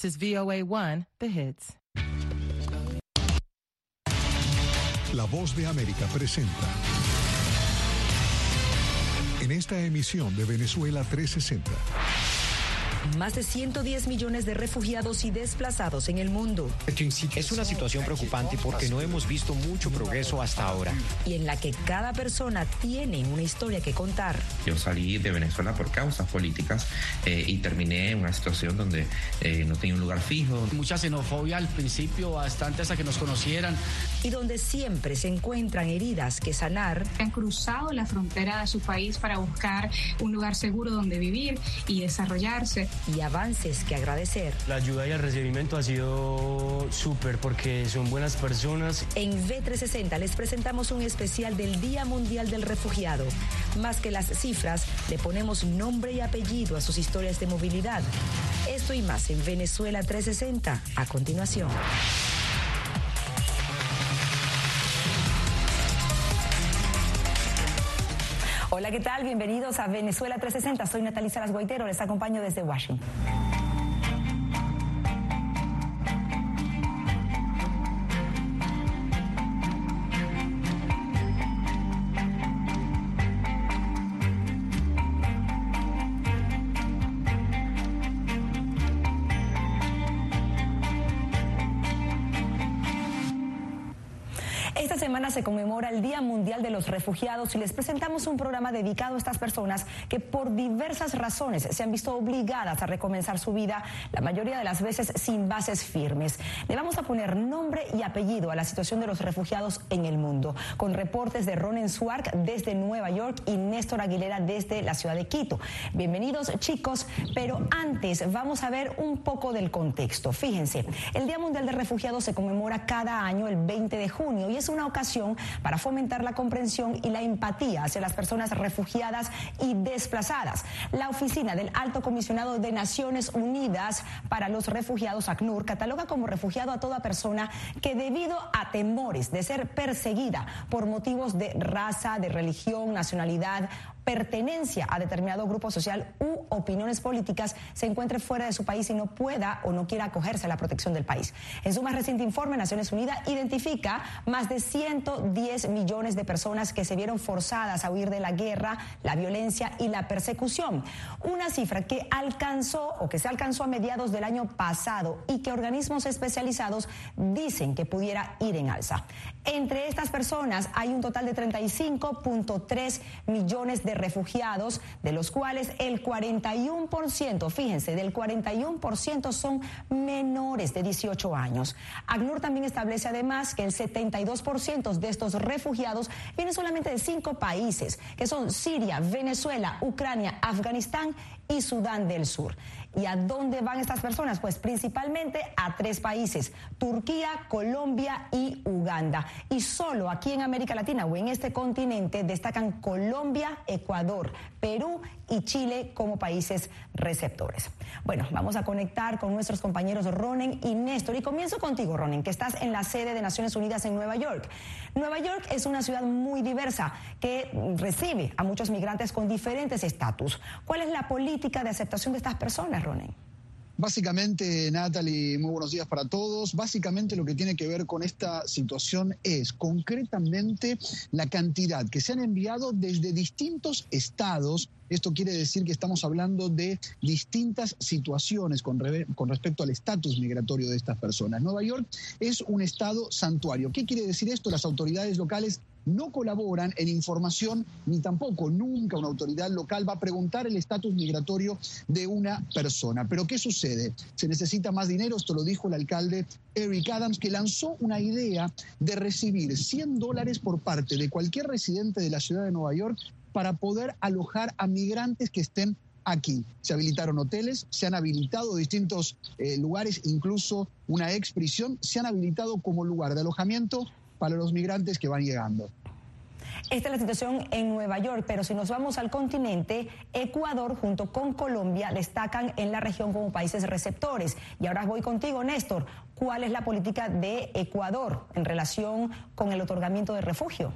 This is VOA1, The Hits. La voz de América presenta. En esta emisión de Venezuela 360. Más de 110 millones de refugiados y desplazados en el mundo. Es una situación preocupante porque no hemos visto mucho progreso hasta ahora. Y en la que cada persona tiene una historia que contar. Yo salí de Venezuela por causas políticas eh, y terminé en una situación donde eh, no tenía un lugar fijo. Mucha xenofobia al principio, bastante hasta que nos conocieran. Y donde siempre se encuentran heridas que sanar. Han cruzado la frontera de su país para buscar un lugar seguro donde vivir y desarrollarse y avances que agradecer. La ayuda y el recibimiento ha sido súper porque son buenas personas. En V360 les presentamos un especial del Día Mundial del Refugiado. Más que las cifras, le ponemos nombre y apellido a sus historias de movilidad. Esto y más en Venezuela 360 a continuación. Hola, ¿qué tal? Bienvenidos a Venezuela 360. Soy Natalia Salas Guaitero, les acompaño desde Washington. Se conmemora el Día Mundial de los Refugiados y les presentamos un programa dedicado a estas personas que por diversas razones se han visto obligadas a recomenzar su vida, la mayoría de las veces sin bases firmes. Le vamos a poner nombre y apellido a la situación de los refugiados en el mundo, con reportes de Ronen Swark desde Nueva York y Néstor Aguilera desde la ciudad de Quito. Bienvenidos chicos, pero antes vamos a ver un poco del contexto. Fíjense, el Día Mundial de Refugiados se conmemora cada año el 20 de junio y es una ocasión para fomentar la comprensión y la empatía hacia las personas refugiadas y desplazadas. La Oficina del Alto Comisionado de Naciones Unidas para los Refugiados, ACNUR, cataloga como refugiado a toda persona que debido a temores de ser perseguida por motivos de raza, de religión, nacionalidad pertenencia a determinado grupo social u opiniones políticas se encuentre fuera de su país y no pueda o no quiera acogerse a la protección del país. En su más reciente informe, Naciones Unidas identifica más de 110 millones de personas que se vieron forzadas a huir de la guerra, la violencia y la persecución. Una cifra que alcanzó o que se alcanzó a mediados del año pasado y que organismos especializados dicen que pudiera ir en alza. Entre estas personas hay un total de 35.3 millones de refugiados, de los cuales el 41%, fíjense, del 41% son menores de 18 años. ACNUR también establece además que el 72% de estos refugiados vienen solamente de cinco países, que son Siria, Venezuela, Ucrania, Afganistán y Sudán del Sur. ¿Y a dónde van estas personas? Pues principalmente a tres países, Turquía, Colombia y Uganda. Y solo aquí en América Latina o en este continente destacan Colombia, Ecuador, Perú y Chile como países receptores. Bueno, vamos a conectar con nuestros compañeros Ronen y Néstor. Y comienzo contigo, Ronen, que estás en la sede de Naciones Unidas en Nueva York. Nueva York es una ciudad muy diversa que recibe a muchos migrantes con diferentes estatus. ¿Cuál es la política de aceptación de estas personas? Básicamente, Natalie, muy buenos días para todos. Básicamente lo que tiene que ver con esta situación es concretamente la cantidad que se han enviado desde distintos estados esto quiere decir que estamos hablando de distintas situaciones con, respecto al estatus migratorio de estas personas. Nueva York es un estado santuario. ¿Qué quiere decir esto? Las autoridades locales no colaboran en información ni tampoco nunca una autoridad local va a preguntar el estatus migratorio de una persona. Pero ¿qué sucede? Se necesita más dinero, esto lo dijo el alcalde Eric Adams, que lanzó una idea de recibir 100 dólares por parte de cualquier residente de la ciudad de Nueva York para poder alojar a migrantes que estén aquí. Se habilitaron hoteles, se han habilitado distintos eh, lugares, incluso una ex prisión, se han habilitado como lugar de alojamiento para los migrantes que van llegando. Esta es la situación en Nueva York, pero si nos vamos al continente, Ecuador junto con Colombia destacan en la región como países receptores. Y ahora voy contigo, Néstor. ¿Cuál es la política de Ecuador en relación con el otorgamiento de refugio?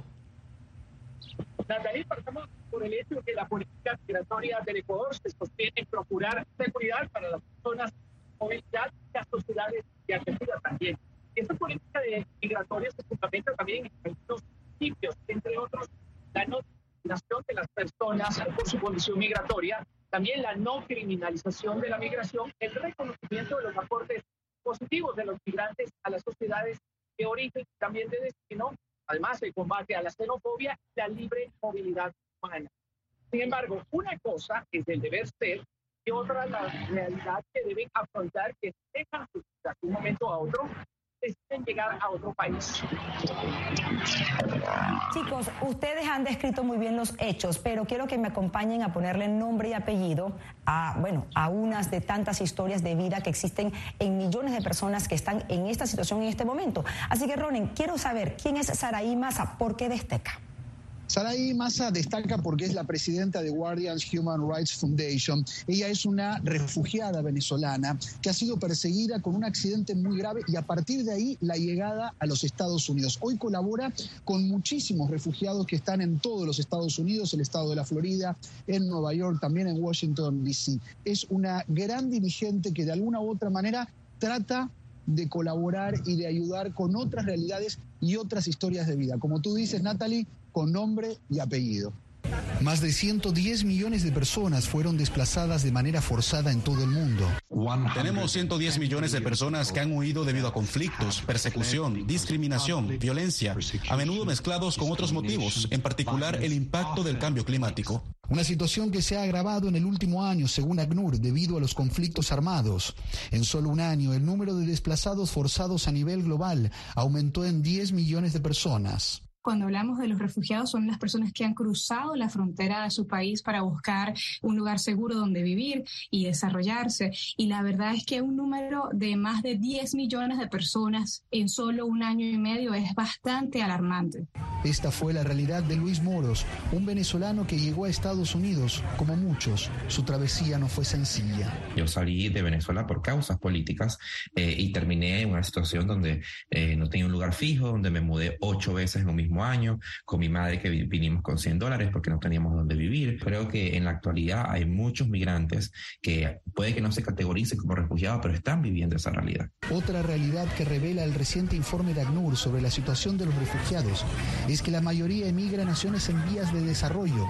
Natalie, partamos por el hecho de que la política migratoria del Ecuador se sostiene en procurar seguridad para las personas movilidad y a sociedades de acogida también. Esta política de migratoria se fundamenta también en algunos principios, entre otros, la no discriminación de las personas por su condición migratoria, también la no criminalización de la migración, el reconocimiento de los aportes positivos de los migrantes a las sociedades de origen y también de destino, además el combate a la xenofobia y la libre movilidad humana. Sin embargo, una cosa es el deber ser y otra la realidad que deben afrontar que dejan de un momento a otro deciden llegar a otro país. Chicos, ustedes han descrito muy bien los hechos, pero quiero que me acompañen a ponerle nombre y apellido a, bueno, a unas de tantas historias de vida que existen en millones de personas que están en esta situación en este momento. Así que, Ronen, quiero saber quién es Saraí Massa, ¿por qué destaca? Saraí Massa destaca porque es la presidenta de Guardians Human Rights Foundation. Ella es una refugiada venezolana que ha sido perseguida con un accidente muy grave y a partir de ahí la llegada a los Estados Unidos. Hoy colabora con muchísimos refugiados que están en todos los Estados Unidos, el estado de la Florida, en Nueva York, también en Washington, D.C. Es una gran dirigente que de alguna u otra manera trata de colaborar y de ayudar con otras realidades y otras historias de vida. Como tú dices, Natalie, con nombre y apellido. Más de 110 millones de personas fueron desplazadas de manera forzada en todo el mundo. Tenemos 110 millones de personas que han huido debido a conflictos, persecución, discriminación, violencia, a menudo mezclados con otros motivos, en particular el impacto del cambio climático. Una situación que se ha agravado en el último año, según ACNUR, debido a los conflictos armados. En solo un año, el número de desplazados forzados a nivel global aumentó en 10 millones de personas cuando hablamos de los refugiados son las personas que han cruzado la frontera de su país para buscar un lugar seguro donde vivir y desarrollarse. Y la verdad es que un número de más de 10 millones de personas en solo un año y medio es bastante alarmante. Esta fue la realidad de Luis Moros, un venezolano que llegó a Estados Unidos. Como muchos, su travesía no fue sencilla. Yo salí de Venezuela por causas políticas eh, y terminé en una situación donde eh, no tenía un lugar fijo, donde me mudé ocho veces en un mismo año, con mi madre que vinimos con 100 dólares porque no teníamos dónde vivir. Creo que en la actualidad hay muchos migrantes que puede que no se categoricen como refugiados, pero están viviendo esa realidad. Otra realidad que revela el reciente informe de ACNUR sobre la situación de los refugiados es que la mayoría emigra a naciones en vías de desarrollo,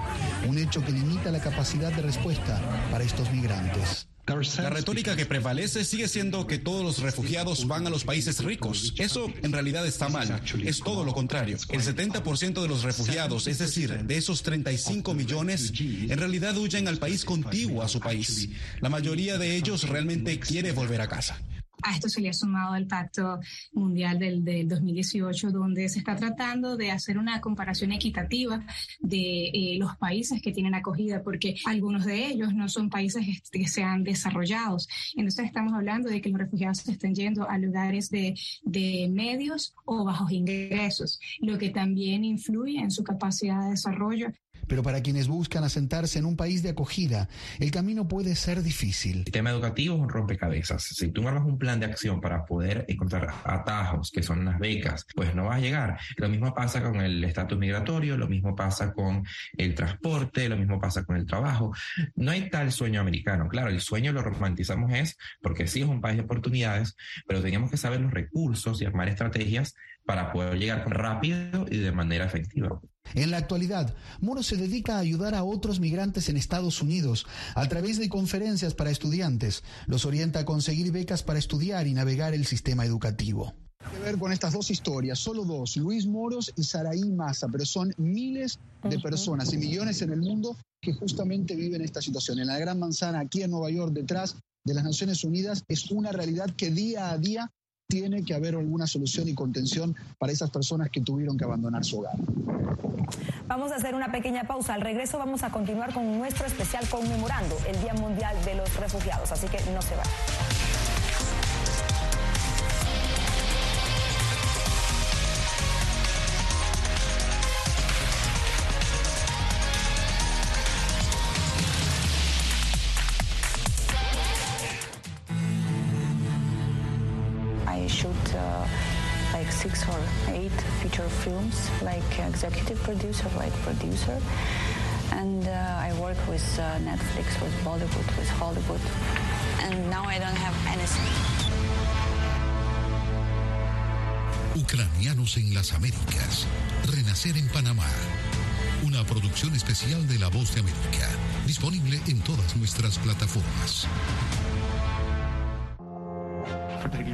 un hecho que limita la capacidad de respuesta para estos migrantes. La retórica que prevalece sigue siendo que todos los refugiados van a los países ricos. Eso en realidad está mal. Es todo lo contrario. El 70% de los refugiados, es decir, de esos 35 millones, en realidad huyen al país contiguo a su país. La mayoría de ellos realmente quiere volver a casa. A esto se le ha sumado el Pacto Mundial del, 2018, donde se está tratando de hacer una comparación equitativa de eh, los países que tienen acogida, porque algunos de ellos no son países que sean desarrollados. Entonces estamos hablando de que los refugiados se están yendo a lugares de, de medios o bajos ingresos, lo que también influye en su capacidad de desarrollo pero para quienes buscan asentarse en un país de acogida, el camino puede ser difícil. El tema educativo es un rompecabezas. Si tú no armas un plan de acción para poder encontrar atajos, que son las becas, pues no vas a llegar. Lo mismo pasa con el estatus migratorio, lo mismo pasa con el transporte, lo mismo pasa con el trabajo. No hay tal sueño americano. Claro, el sueño lo romantizamos es porque sí es un país de oportunidades, pero teníamos que saber los recursos y armar estrategias para poder llegar rápido y de manera efectiva. En la actualidad, Moro se dedica a ayudar a otros migrantes en Estados Unidos a través de conferencias para estudiantes. Los orienta a conseguir becas para estudiar y navegar el sistema educativo. Que ver con estas dos historias, solo dos, Luis Moros y Saraí Massa, pero son miles de personas y millones en el mundo que justamente viven esta situación. En la Gran Manzana, aquí en Nueva York, detrás de las Naciones Unidas, es una realidad que día a día tiene que haber alguna solución y contención para esas personas que tuvieron que abandonar su hogar. Vamos a hacer una pequeña pausa. Al regreso vamos a continuar con nuestro especial conmemorando el Día Mundial de los Refugiados, así que no se vayan. Films, like executive producer, like producer. And uh, I work with uh, Netflix, with Bollywood, with Hollywood. and now I don't have anything. Ucranianos en las Américas. Renacer en Panamá. Una producción especial de La Voz de América. Disponible en todas nuestras plataformas.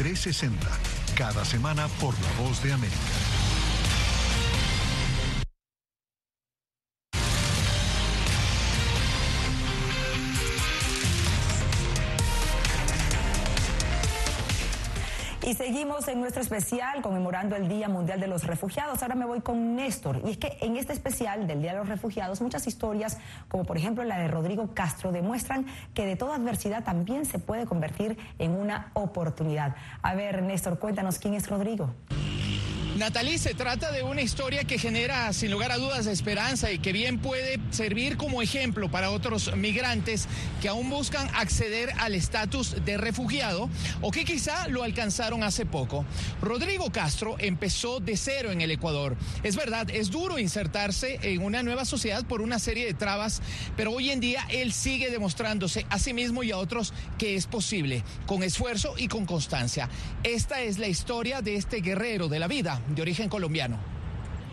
360, cada semana por La Voz de América. Y seguimos en nuestro especial conmemorando el Día Mundial de los Refugiados. Ahora me voy con Néstor. Y es que en este especial del Día de los Refugiados, muchas historias, como por ejemplo la de Rodrigo Castro, demuestran que de toda adversidad también se puede convertir en una oportunidad. A ver, Néstor, cuéntanos quién es Rodrigo. Natalie, se trata de una historia que genera sin lugar a dudas esperanza y que bien puede servir como ejemplo para otros migrantes que aún buscan acceder al estatus de refugiado o que quizá lo alcanzaron hace poco. Rodrigo Castro empezó de cero en el Ecuador. Es verdad, es duro insertarse en una nueva sociedad por una serie de trabas, pero hoy en día él sigue demostrándose a sí mismo y a otros que es posible, con esfuerzo y con constancia. Esta es la historia de este guerrero de la vida de origen colombiano.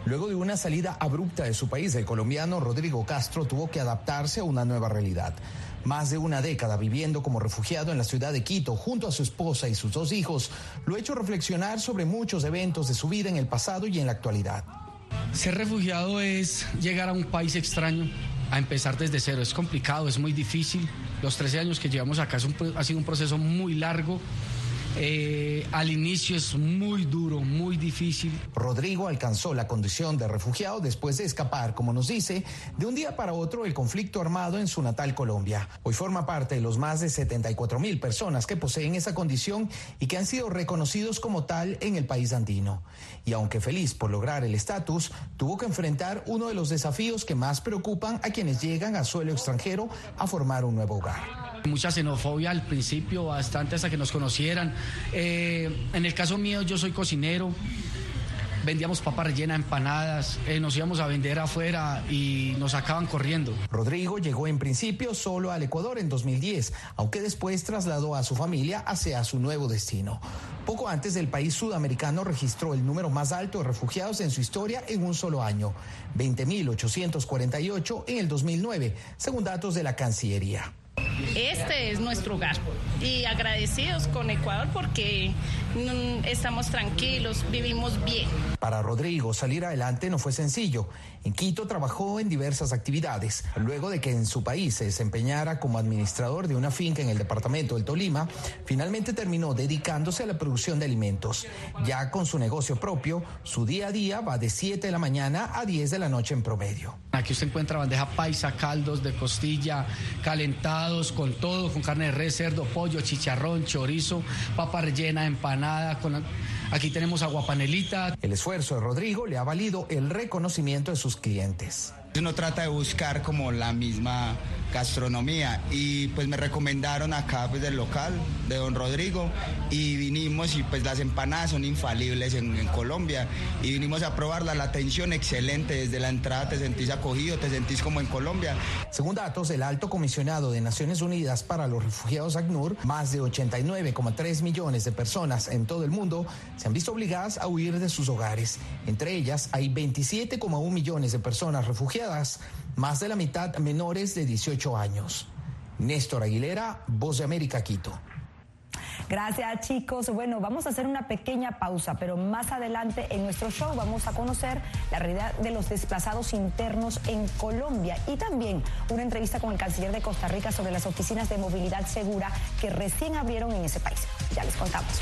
Luego de una salida abrupta de su país, el colombiano Rodrigo Castro tuvo que adaptarse a una nueva realidad. Más de una década viviendo como refugiado en la ciudad de Quito junto a su esposa y sus dos hijos, lo ha hecho reflexionar sobre muchos eventos de su vida en el pasado y en la actualidad. Ser refugiado es llegar a un país extraño, a empezar desde cero. Es complicado, es muy difícil. Los 13 años que llevamos acá un, ha sido un proceso muy largo. Eh, al inicio es muy duro, muy difícil. Rodrigo alcanzó la condición de refugiado después de escapar, como nos dice, de un día para otro el conflicto armado en su natal Colombia. Hoy forma parte de los más de 74 mil personas que poseen esa condición y que han sido reconocidos como tal en el país andino. Y aunque feliz por lograr el estatus, tuvo que enfrentar uno de los desafíos que más preocupan a quienes llegan a suelo extranjero a formar un nuevo hogar. Mucha xenofobia al principio, bastante hasta que nos conocieran. Eh, en el caso mío, yo soy cocinero. Vendíamos papa rellena, empanadas, eh, nos íbamos a vender afuera y nos sacaban corriendo. Rodrigo llegó en principio solo al Ecuador en 2010, aunque después trasladó a su familia hacia su nuevo destino. Poco antes el país sudamericano registró el número más alto de refugiados en su historia en un solo año, 20.848 en el 2009, según datos de la Cancillería. Este es nuestro hogar y agradecidos con Ecuador porque mm, estamos tranquilos, vivimos bien. Para Rodrigo, salir adelante no fue sencillo. En Quito trabajó en diversas actividades. Luego de que en su país se desempeñara como administrador de una finca en el departamento del Tolima, finalmente terminó dedicándose a la producción de alimentos. Ya con su negocio propio, su día a día va de 7 de la mañana a 10 de la noche en promedio. Aquí usted encuentra bandeja paisa, caldos de costilla, calentados con todo, con carne de res, cerdo, pollo, chicharrón, chorizo, papa rellena, empanada. Aquí tenemos aguapanelita. El esfuerzo de Rodrigo le ha valido el reconocimiento de sus clientes. Uno trata de buscar como la misma gastronomía y pues me recomendaron acá pues del local de don Rodrigo y vinimos y pues las empanadas son infalibles en, Colombia y vinimos a probarla, la atención excelente desde la entrada te sentís acogido, te sentís como en Colombia. Según datos del Alto Comisionado de Naciones Unidas para los Refugiados ACNUR, más de 89,3 millones de personas en todo el mundo se han visto obligadas a huir de sus hogares. Entre ellas hay 27,1 millones de personas refugiadas, más de la mitad menores de 18 años. Néstor Aguilera, Voz de América, Quito. Gracias chicos. Bueno, vamos a hacer una pequeña pausa, pero más adelante en nuestro show vamos a conocer la realidad de los desplazados internos en Colombia y también una entrevista con el canciller de Costa Rica sobre las oficinas de movilidad segura que recién abrieron en ese país. Ya les contamos.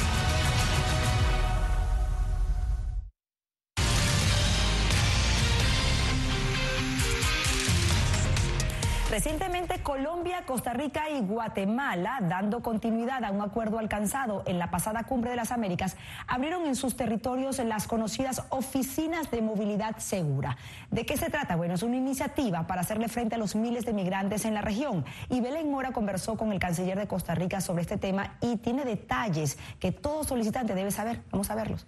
Recientemente Colombia, Costa Rica y Guatemala, dando continuidad a un acuerdo alcanzado en la pasada Cumbre de las Américas, abrieron en sus territorios las conocidas oficinas de movilidad segura. ¿De qué se trata? Bueno, es una iniciativa para hacerle frente a los miles de migrantes en la región. Y Belén Mora conversó con el canciller de Costa Rica sobre este tema y tiene detalles que todo solicitante debe saber. Vamos a verlos.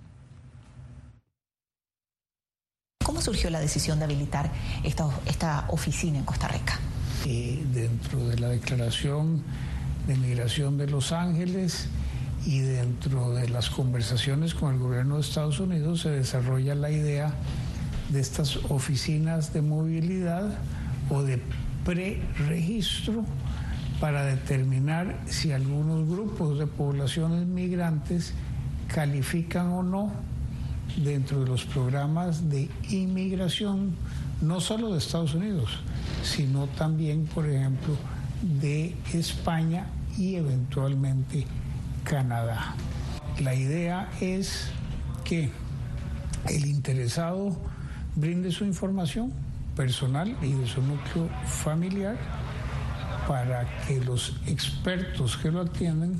¿Cómo surgió la decisión de habilitar esta, esta oficina en Costa Rica? Eh, dentro de la Declaración de Migración de Los Ángeles y dentro de las conversaciones con el gobierno de Estados Unidos se desarrolla la idea de estas oficinas de movilidad o de preregistro para determinar si algunos grupos de poblaciones migrantes califican o no dentro de los programas de inmigración, no solo de Estados Unidos, sino también, por ejemplo, de España y eventualmente Canadá. La idea es que el interesado brinde su información personal y de su núcleo familiar para que los expertos que lo atienden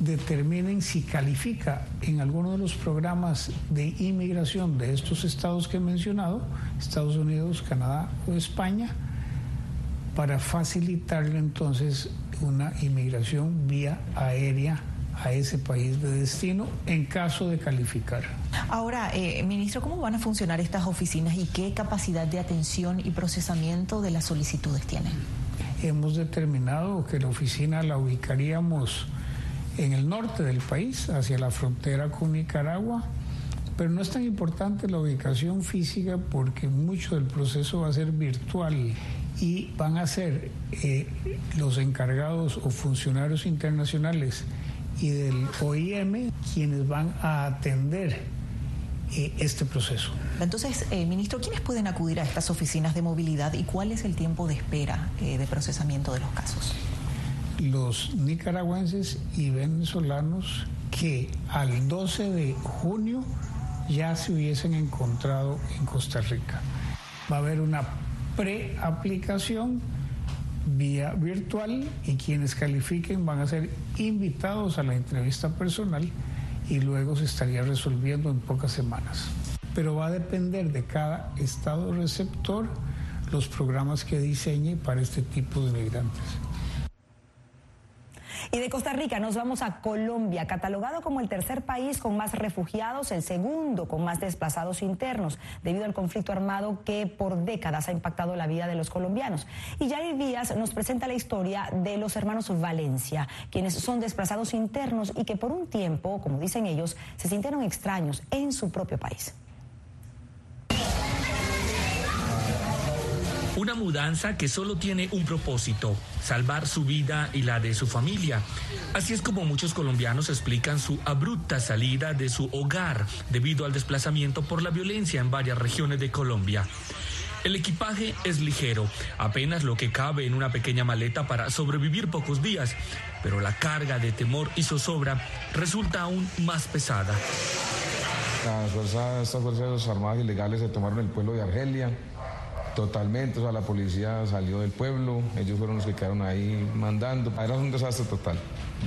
determinen si califica en alguno de los programas de inmigración de estos estados que he mencionado, Estados Unidos, Canadá o España, para facilitarle entonces una inmigración vía aérea a ese país de destino en caso de calificar. Ahora, eh, ministro, ¿cómo van a funcionar estas oficinas y qué capacidad de atención y procesamiento de las solicitudes tienen? Hemos determinado que la oficina la ubicaríamos en el norte del país, hacia la frontera con Nicaragua, pero no es tan importante la ubicación física porque mucho del proceso va a ser virtual y van a ser eh, los encargados o funcionarios internacionales y del OIM quienes van a atender eh, este proceso. Entonces, eh, ministro, ¿quiénes pueden acudir a estas oficinas de movilidad y cuál es el tiempo de espera de procesamiento de los casos? Los nicaragüenses y venezolanos que al 12 de junio ya se hubiesen encontrado en Costa Rica. Va a haber una preaplicación vía virtual y quienes califiquen van a ser invitados a la entrevista personal y luego se estaría resolviendo en pocas semanas. Pero va a depender de cada estado receptor los programas que diseñe para este tipo de migrantes. Y de Costa Rica nos vamos a Colombia, catalogado como el tercer país con más refugiados, el segundo con más desplazados internos, debido al conflicto armado que por décadas ha impactado la vida de los colombianos. Y Jair Díaz nos presenta la historia de los hermanos Valencia, quienes son desplazados internos y que por un tiempo, como dicen ellos, se sintieron extraños en su propio país. Una mudanza que solo tiene un propósito, salvar su vida y la de su familia. Así es como muchos colombianos explican su abrupta salida de su hogar debido al desplazamiento por la violencia en varias regiones de Colombia. El equipaje es ligero, apenas lo que cabe en una pequeña maleta para sobrevivir pocos días, pero la carga de temor y zozobra resulta aún más pesada. Las fuerzas, estas fuerzas armadas ilegales se tomaron el pueblo de Argelia, Totalmente, o sea, la policía salió del pueblo, ellos fueron los que quedaron ahí mandando. Era un desastre total,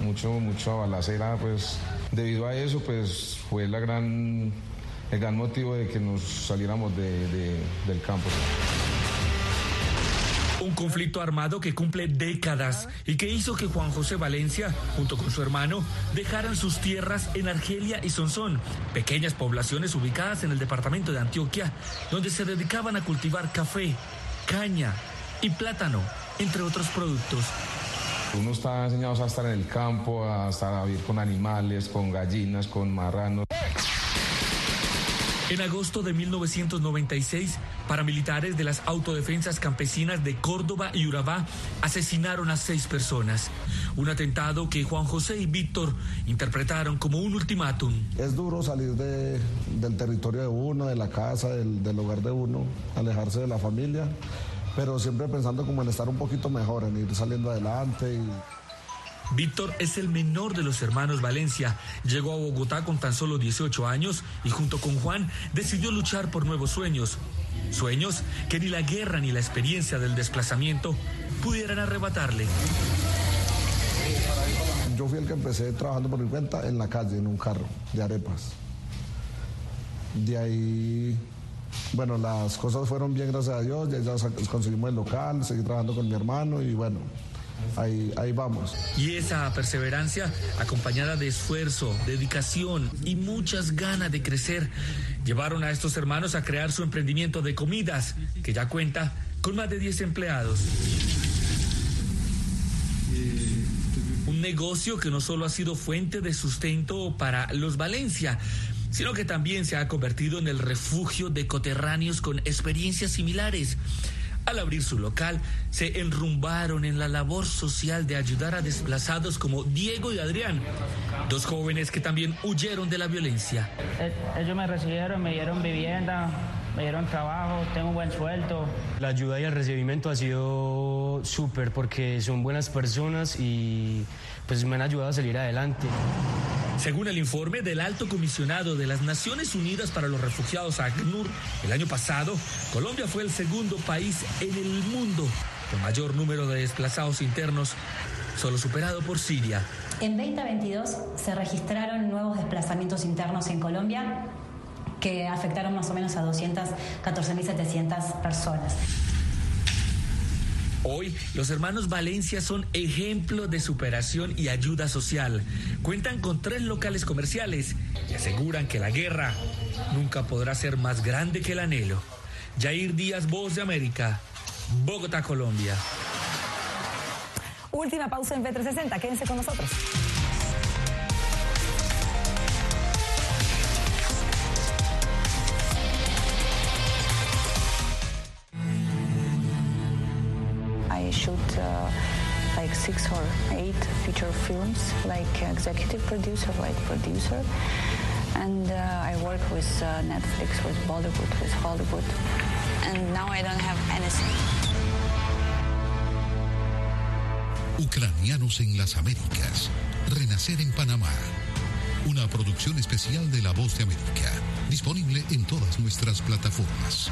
mucho, mucho balacera, pues debido a eso, pues fue la gran, el gran motivo de que nos saliéramos del campo. Un conflicto armado que cumple décadas y que hizo que Juan José Valencia, junto con su hermano, dejaran sus tierras en Argelia y Sonsón, pequeñas poblaciones ubicadas en el departamento de Antioquia, donde se dedicaban a cultivar café, caña y plátano, entre otros productos. Uno está enseñado a estar en el campo, a estar a vivir con animales, con gallinas, con marranos. En agosto de 1996, paramilitares de las autodefensas campesinas de Córdoba y Urabá asesinaron a seis personas. Un atentado que Juan José y Víctor interpretaron como un ultimátum. Es duro salir del territorio de uno, de la casa, del, del hogar de uno, alejarse de la familia, pero siempre pensando como en estar un poquito mejor, en ir saliendo adelante. Y... Víctor es el menor de los hermanos Valencia. Llegó a Bogotá con tan solo 18 años y junto con Juan decidió luchar por nuevos sueños. Sueños que ni la guerra ni la experiencia del desplazamiento pudieran arrebatarle. Yo fui el que empecé trabajando por mi cuenta en la calle, en un carro de arepas. De ahí, bueno, las cosas fueron bien, gracias a Dios. Ya, ya conseguimos el local, seguí trabajando con mi hermano y bueno, Ahí, vamos. Y esa perseverancia, acompañada de esfuerzo, dedicación y muchas ganas de crecer, llevaron a estos hermanos a crear su emprendimiento de comidas, que ya cuenta con más de 10 empleados. Un negocio que no solo ha sido fuente de sustento para los Valencia, sino que también se ha convertido en el refugio de coterráneos con experiencias similares al abrir su local, se enrumbaron en la labor social de ayudar a desplazados como Diego y Adrián, dos jóvenes que también huyeron de la violencia. Eh, ellos me recibieron, me dieron vivienda, me dieron trabajo, tengo un buen sueldo. La ayuda y el recibimiento ha sido súper porque son buenas personas y pues me han ayudado a salir adelante. Según el informe del Alto Comisionado de las Naciones Unidas para los Refugiados, ACNUR, el año pasado, Colombia fue el segundo país en el mundo con mayor número de desplazados internos, solo superado por Siria. En 2022 se registraron nuevos desplazamientos internos en Colombia que afectaron más o menos a 214.700 personas. Hoy, los hermanos Valencia son ejemplo de superación y ayuda social. Cuentan con tres locales comerciales y aseguran que la guerra nunca podrá ser más grande que el anhelo. Jair Díaz, Voz de América, Bogotá, Colombia. Última pausa en B360, quédense con nosotros. Like six or eight feature films, like executive producer, like producer. And uh, I work with uh, Netflix, with Bollywood, with Hollywood. And now I don't have anything. Ucranianos en las Américas. Renacer en Panamá. Una producción especial de La Voz de América. Disponible en todas nuestras plataformas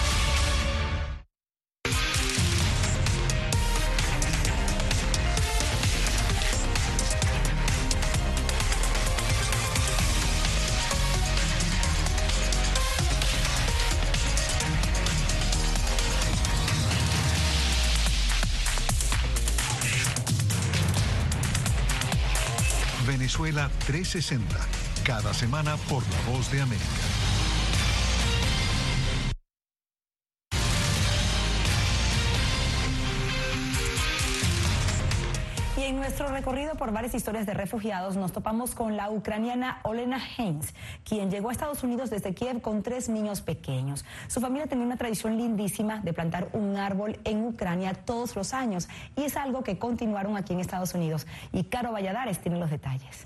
360, cada semana por La Voz de América. Y en nuestro recorrido por varias historias de refugiados nos topamos con la ucraniana Olena Heinz, quien llegó a Estados Unidos desde Kiev con tres niños pequeños. Su familia tenía una tradición lindísima de plantar un árbol en Ucrania todos los años y es algo que continuaron aquí en Estados Unidos. Y Caro Valladares tiene los detalles.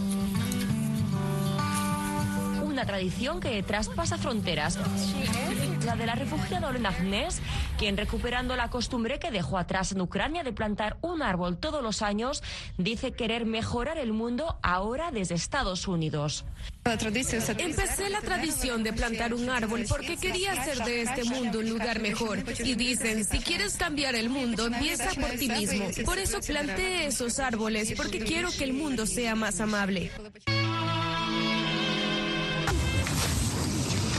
una tradición que traspasa fronteras. La de la refugiada Olena Agnès, quien recuperando la costumbre que dejó atrás en Ucrania de plantar un árbol todos los años, dice querer mejorar el mundo ahora desde Estados Unidos. Empecé la tradición de plantar un árbol porque quería hacer de este mundo un lugar mejor. Y dicen, si quieres cambiar el mundo, empieza por ti mismo. Por eso planté esos árboles, porque quiero que el mundo sea más amable.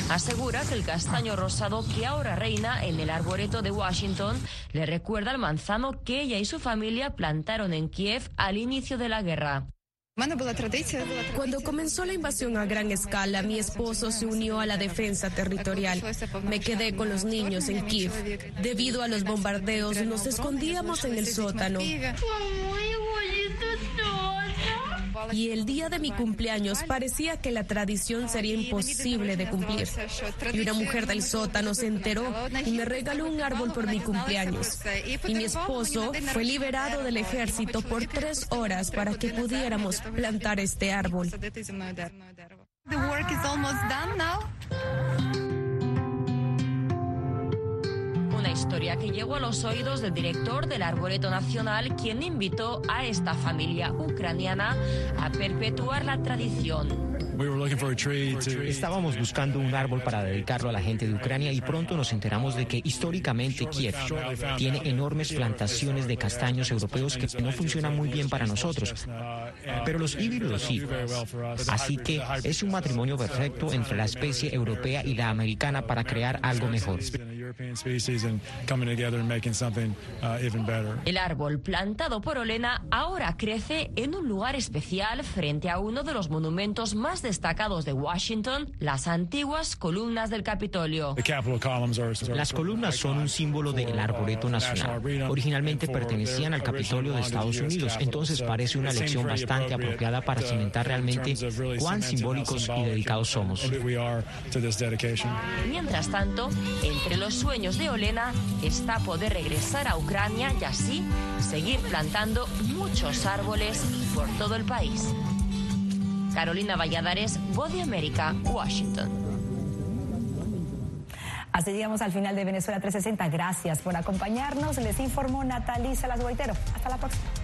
Asegura que el castaño rosado que ahora reina en el arboreto de Washington le recuerda al manzano que ella y su familia plantaron en Kiev al inicio de la guerra. Cuando comenzó la invasión a gran escala, mi esposo se unió a la defensa territorial. Me quedé con los niños en Kiev. Debido a los bombardeos, nos escondíamos en el sótano. Y el día de mi cumpleaños parecía que la tradición sería imposible de cumplir. Y una mujer del sótano se enteró y me regaló un árbol por mi cumpleaños. Y mi esposo fue liberado del ejército por tres horas para que pudiéramos plantar este árbol. Una historia que llegó a los oídos del director del Arboreto Nacional, quien invitó a esta familia ucraniana a perpetuar la tradición. Estábamos buscando un árbol para dedicarlo a la gente de Ucrania y pronto nos enteramos de que históricamente Kiev tiene enormes plantaciones de castaños europeos que no funcionan muy bien para nosotros, pero los híbridos sí. Así que es un matrimonio perfecto entre la especie europea y la americana para crear algo mejor. El árbol plantado por Olena ahora crece en un lugar especial frente a uno de los monumentos más destacados de Washington, las antiguas columnas del Capitolio. Las columnas son un símbolo del Arboreto Nacional. Originalmente pertenecían al Capitolio de Estados Unidos, entonces parece una lección bastante apropiada para cimentar realmente cuán simbólicos y dedicados somos. Mientras tanto, entre los sueños de Olena está poder regresar a Ucrania y así seguir plantando muchos árboles por todo el país. Carolina Valladares, Voz de América, Washington. Así llegamos al final de Venezuela 360. Gracias por acompañarnos. Les informó Natalisa Las Hasta la próxima.